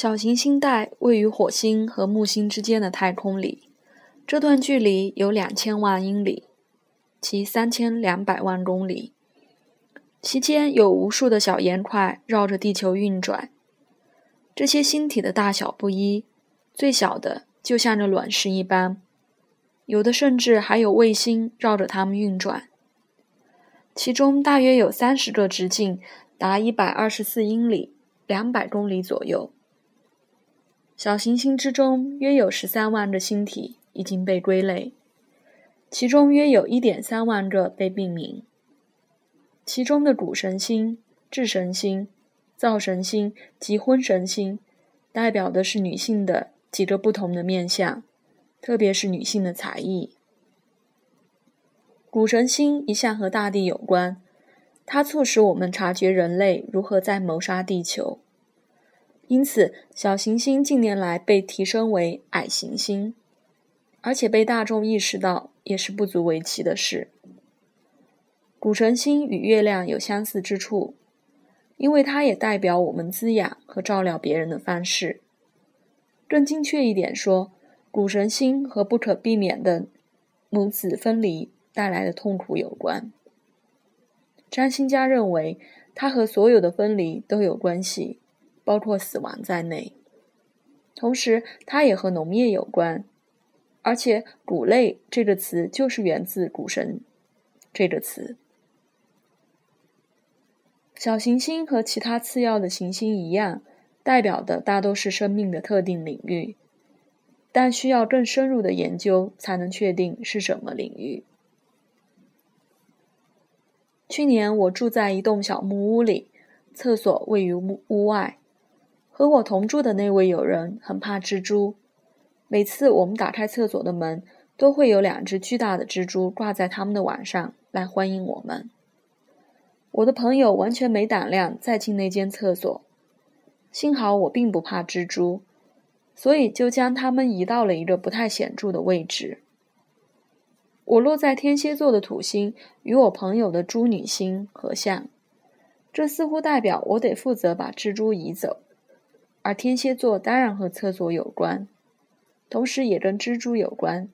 小行星带位于火星和木星之间的太空里，这段距离有两千万英里，即三千两百万公里。其间有无数的小岩块绕着地球运转。这些星体的大小不一，最小的就像这卵石一般，有的甚至还有卫星绕着它们运转。其中大约有三十个直径达一百二十四英里，两百公里左右。小行星之中约有十三万个星体已经被归类，其中约有一点三万个被命名。其中的谷神星、智神星、灶神星及婚神星，代表的是女性的几个不同的面相，特别是女性的才艺。谷神星一向和大地有关，它促使我们察觉人类如何在谋杀地球。因此，小行星近年来被提升为矮行星，而且被大众意识到也是不足为奇的事。谷神星与月亮有相似之处，因为它也代表我们滋养和照料别人的方式。更精确一点说，谷神星和不可避免的母子分离带来的痛苦有关。占星家认为，它和所有的分离都有关系。包括死亡在内，同时它也和农业有关，而且“谷类”这个词就是源自“谷神”这个词。小行星和其他次要的行星一样，代表的大都是生命的特定领域，但需要更深入的研究才能确定是什么领域。去年我住在一栋小木屋里，厕所位于屋屋外。和我同住的那位友人很怕蜘蛛，每次我们打开厕所的门，都会有两只巨大的蜘蛛挂在他们的碗上来欢迎我们。我的朋友完全没胆量再进那间厕所，幸好我并不怕蜘蛛，所以就将它们移到了一个不太显著的位置。我落在天蝎座的土星与我朋友的猪女星合相，这似乎代表我得负责把蜘蛛移走。而天蝎座当然和厕所有关，同时也跟蜘蛛有关。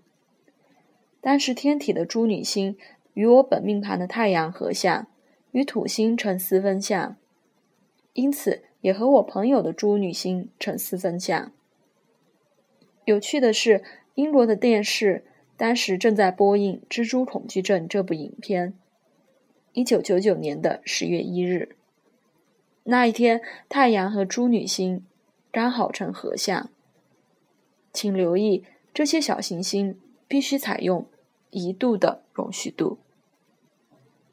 但是天体的猪女星与我本命盘的太阳合相，与土星成四分相，因此也和我朋友的猪女星成四分相。有趣的是，英国的电视当时正在播映《蜘蛛恐惧症》这部影片，一九九九年的十月一日。那一天，太阳和猪女星。刚好成合相，请留意，这些小行星必须采用一度的容许度。